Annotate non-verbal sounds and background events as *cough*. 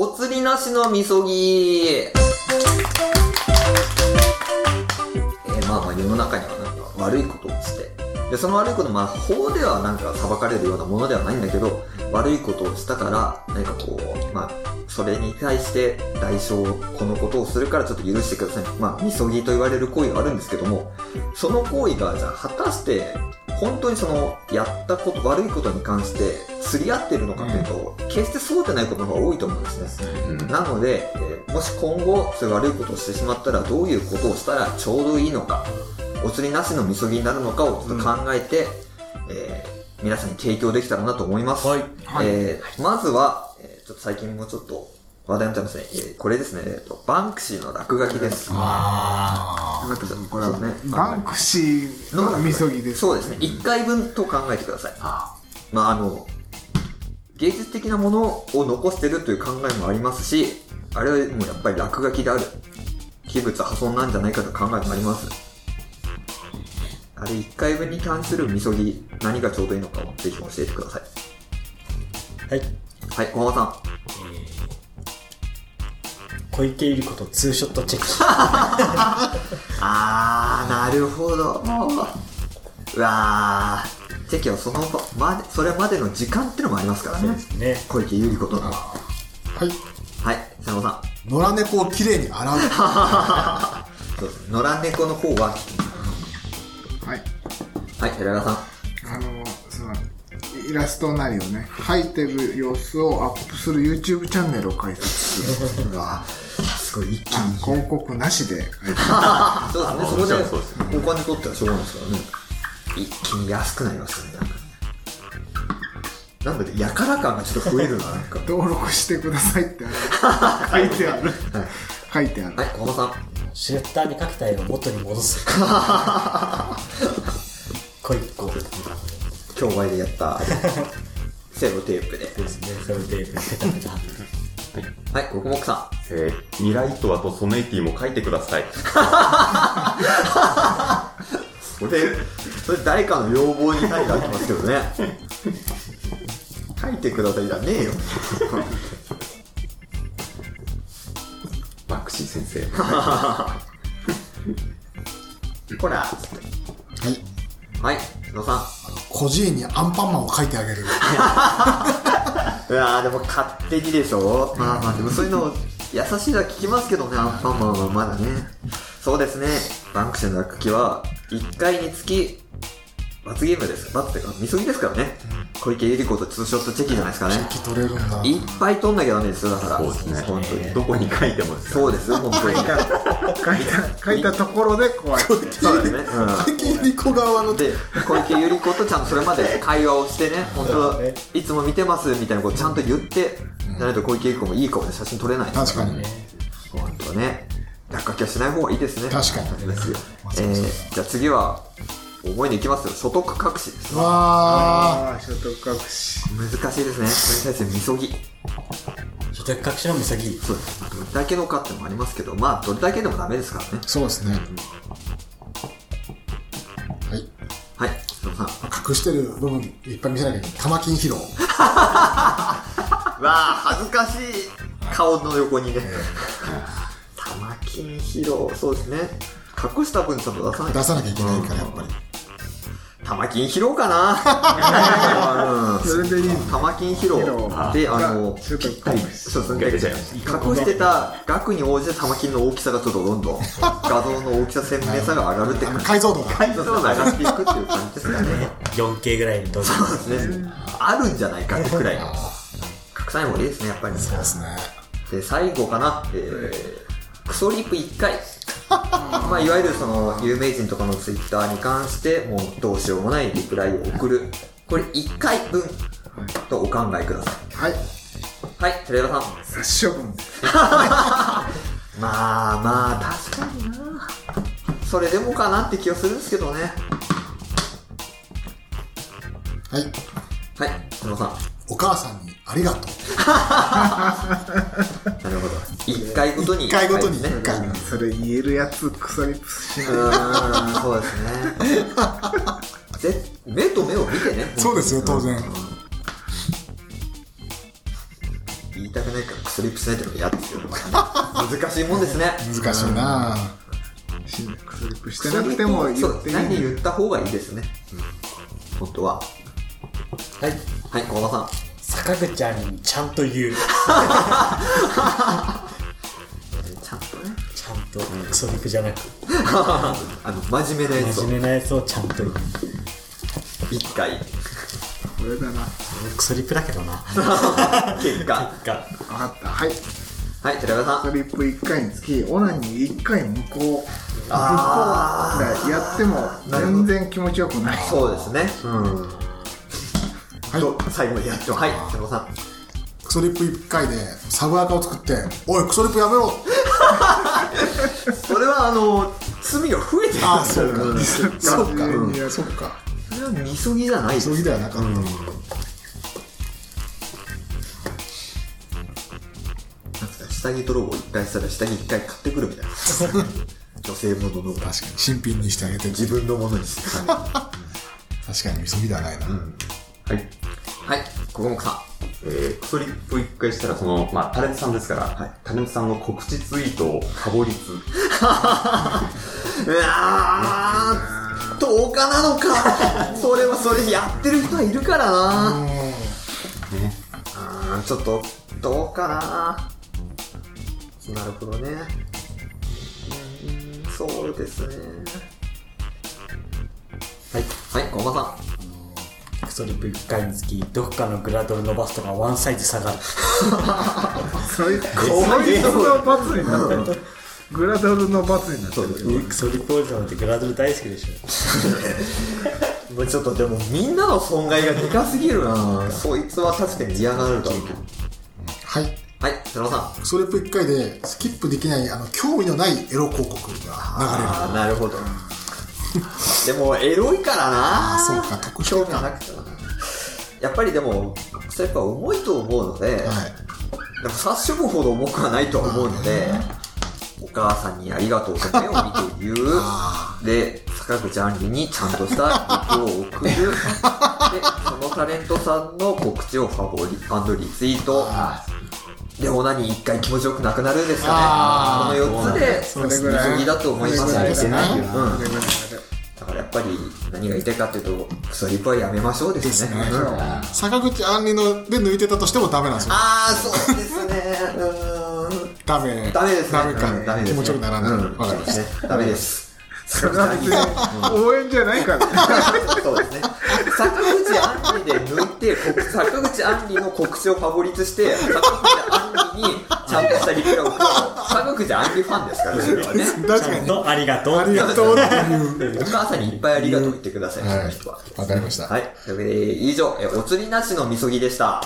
お釣りなしのみそぎえー、まあまあ世の中にはなんか悪いことをして、で、その悪いこと、まあ法ではなんか裁かれるようなものではないんだけど、悪いことをしたから、何かこう、まあ、それに対して代償、このことをするからちょっと許してください。まあ、みそぎと言われる行為があるんですけども、その行為が、じゃあ果たして、本当にその、やったこと、悪いことに関して、釣り合ってるのかというと、決してそうでないことの方が多いと思うんですね。うん。なので、えーもし今後、そういう悪いことをしてしまったら、どういうことをしたらちょうどいいのか、お釣りなしのみそぎになるのかをちょっと考えて、えー皆さんに提供できたらなと思います。はい。はい。えーまずは、えーちょっと最近もちょっと話題になってますね。えーこれですね、えーと、バンクシーの落書きです。あ待ってくださいこれはね、バンクシーのみそぎです。そうですね。1回分と考えてください。まあ、あの、芸術的なものを残してるという考えもありますし、あれはもうやっぱり落書きである。器物破損なんじゃないかという考えもあります。あれ1回分に関するみそぎ、何がちょうどいいのかをぜひ教えてください。はい。はい、小浜さ小池百合子とツーショットチェック。ん。*laughs* あー、なるほど。うわー。チェキはその場まで、それまでの時間ってのもありますからね。ね。小池百合子と。ははい。い、瀬野さん。野良猫をきれいに洗う。*laughs* そうですね。野良猫の方は、はい。はい、寺川さん。あの、その、イラストなりをね、描いてる様子をアップする YouTube チャンネルを開設する。*laughs* ごい一気あに。広告なしでそうですね、そこでお金取ったらしょうがないですからね。一気に安くなりましたね、なんだやから感がちょっと増えるな、なんか。登録してくださいって書いてある。書いてある。はい、小浜さん。シュレッダーにかけた絵を元に戻す。小一個。競売でやった、セロテープで。ですね。それで、ペタペタ。はい、国木さえー、ミライトワとソネイティも書いてください。ん。それ、それ誰かの要望に何がありますけどね。書いてくださいじゃねえよ。バンクシー先生。ほら。はい。はい、野さん。孤児院にアンパンマンを描いてあげる。*laughs* うわーでも勝手にでしょ。まあまあでもそういうの優しいのは聞きますけどねアンパンマンはまだね。そうですね。バンクシーの落書きは1回につき罰ゲームです。罰っていうかみそぎですからね。小池百合子とツーショットチェキじゃないですかね。チェキ取れるんだ。いっぱい取んなきゃダメですよだから。そうですね。本当に。どこに書いてもですそうですよ本当に書いた、書いたところでこうやって。そうですね。うん小池百合子側ので小池百合子とちゃんとそれまで会話をしてね本当いつも見てますみたいなことちゃんと言ってないと小池百合子もいい顔で写真撮れない。確かに。本当ね。落書きはしない方がいいですね。確かにですよ。えー、じゃあ次は思いでいきますよ。所得隠しです。わああ、所得隠し。難しいですね。それに対するみそぎ所得隠しのみそうですどれだけのかってのもありますけどまあどれだけでもダメですからねー。そうですね。はい。はいさん隠してる部分いっぱい見せなきゃいけない。玉金披露。*laughs* わあ恥ずかしい顔の横にね玉金披露そうですね隠した分ちょっと出さないと出さなきゃいけないから、やっぱり。玉金披露かな、うん、それでいい。玉金披露披露であのぴったり。隠しそうですね出ちゃいまし隠してた額に応じて玉金の大きさがちょっとどんどん。画像の大きさ鮮明さが上がるって感じ。解像度が。解像度が上がっていくっていう感じですかね。4K ぐらいにどうぞ。そうですね。あるんじゃないかってくらいの。隠さない方がいいですねやっぱり。そうですね。で最後かな、えー、クソリップ1回まあいわゆるその有名人とかのツイッターに関してもうどうしようもないリプライを送るこれ1回分とお考えくださいはい。はい寺山さん殺処分。*laughs* まあまあ確かになそれでもかなって気がするんですけどねはい。はい寺山さんお母さんにありがとう。*laughs* なるほど1回ごとに一回ごとに回それ言えるやつ、クソリップしうない。そうですね *laughs* ぜ目と目を見てねそうですよ、当然。言いたくないかクソリップしないってのが嫌ですよ。*laughs* 難しいもんですね。難しいなしクソリップしてなくても言っていい何言った方がいいですね。本当は。はい。はい、小浜さん。坂口ありにちゃんと言う。ちゃんとね。ちゃんと、クソリプじゃなく、あの、真面目なやつを真面目なやつをちゃんと言う。一回、これだなクソリプだけどな。結果。が、分かったはいはい、寺川さん。クソリップ1回につきオナニー1回無効無効あだやっても全然気持ちよくないそうですね。うん。はい。と最後までやっても、はい、寺川さん。クソリップ1回でサブアカを作っておいクソリップやめろ。それは、あの、罪が増えてる。ああそうか。ん。そうか。うん。いやそっか。それはみそぎじゃないです。急ぎではなかった、なん下着泥棒一回したら下着一回買ってくるみたいな。*laughs* 女性ものの。確かに。新品にしてあげて自分のものにするために。*laughs* 確かに急ぎではないな、はい。はい、ここもさえー、クソリップ一回したら、その、まあ、タレントさんですから、はいタレントさんの告知ツイートをファボリツ。ん。*laughs* うわー、10日なのか。それはそれやってる人はいるからな。ね。うん、ちょっと、どうかな。なるほどね。うん、そうですね。はい、はい、小馬さん。クソリプ1回につき、どこかのグラドル伸ばすとかワンサイズ下がる。そいそいつの罰になってるグラドルの罰になってるクソリプおじさんってグラドル大好きでしょ。もうちょっとでもみんなの損害がでかすぎるなそいつは確かに嫌がるだろうはいはい、寺尾さん。クソリップ1回でスキップできないあの興味のないエロ広告が流れるああ、なるほど。でも、エロいからなあそうか特徴興味なくてやっぱりでも、それやっぱ重いと思うので、はいでも殺処分ほど重くはないとは思うので、お母さんにありがとうと目を見て言う。で、坂口杏里にちゃんとした肉を送る。*laughs* で、そのタレントさんの告知をファボリリツイート。で、オナに一回気持ちよくなくなるんですかね。この4つで、そうですね急ぎだと思いますね。ぱり何が言いたいかっていうと、クソリップはやめましょうですね。ですねうん坂口杏里ので抜いてたとしてもダメなんですよああ、そうですね。うーん。ダメダメですね。ダメか、うんダメですね気持ちよくならない、うんわかりましたダメです。それは別に応援じゃないからそうですね。坂口杏里で抜いて、こ坂口杏里の告知をファボリツして、坂口杏里にちゃんとしたリプライを送る坂口杏里ファンですから、それはね。確かにちゃんとありがとう。ありがとうっていうお母さんにいっぱいありがとう言ってください、その人は。わかりました、はい。というわけで、以上、えお釣りなしのみそぎでした。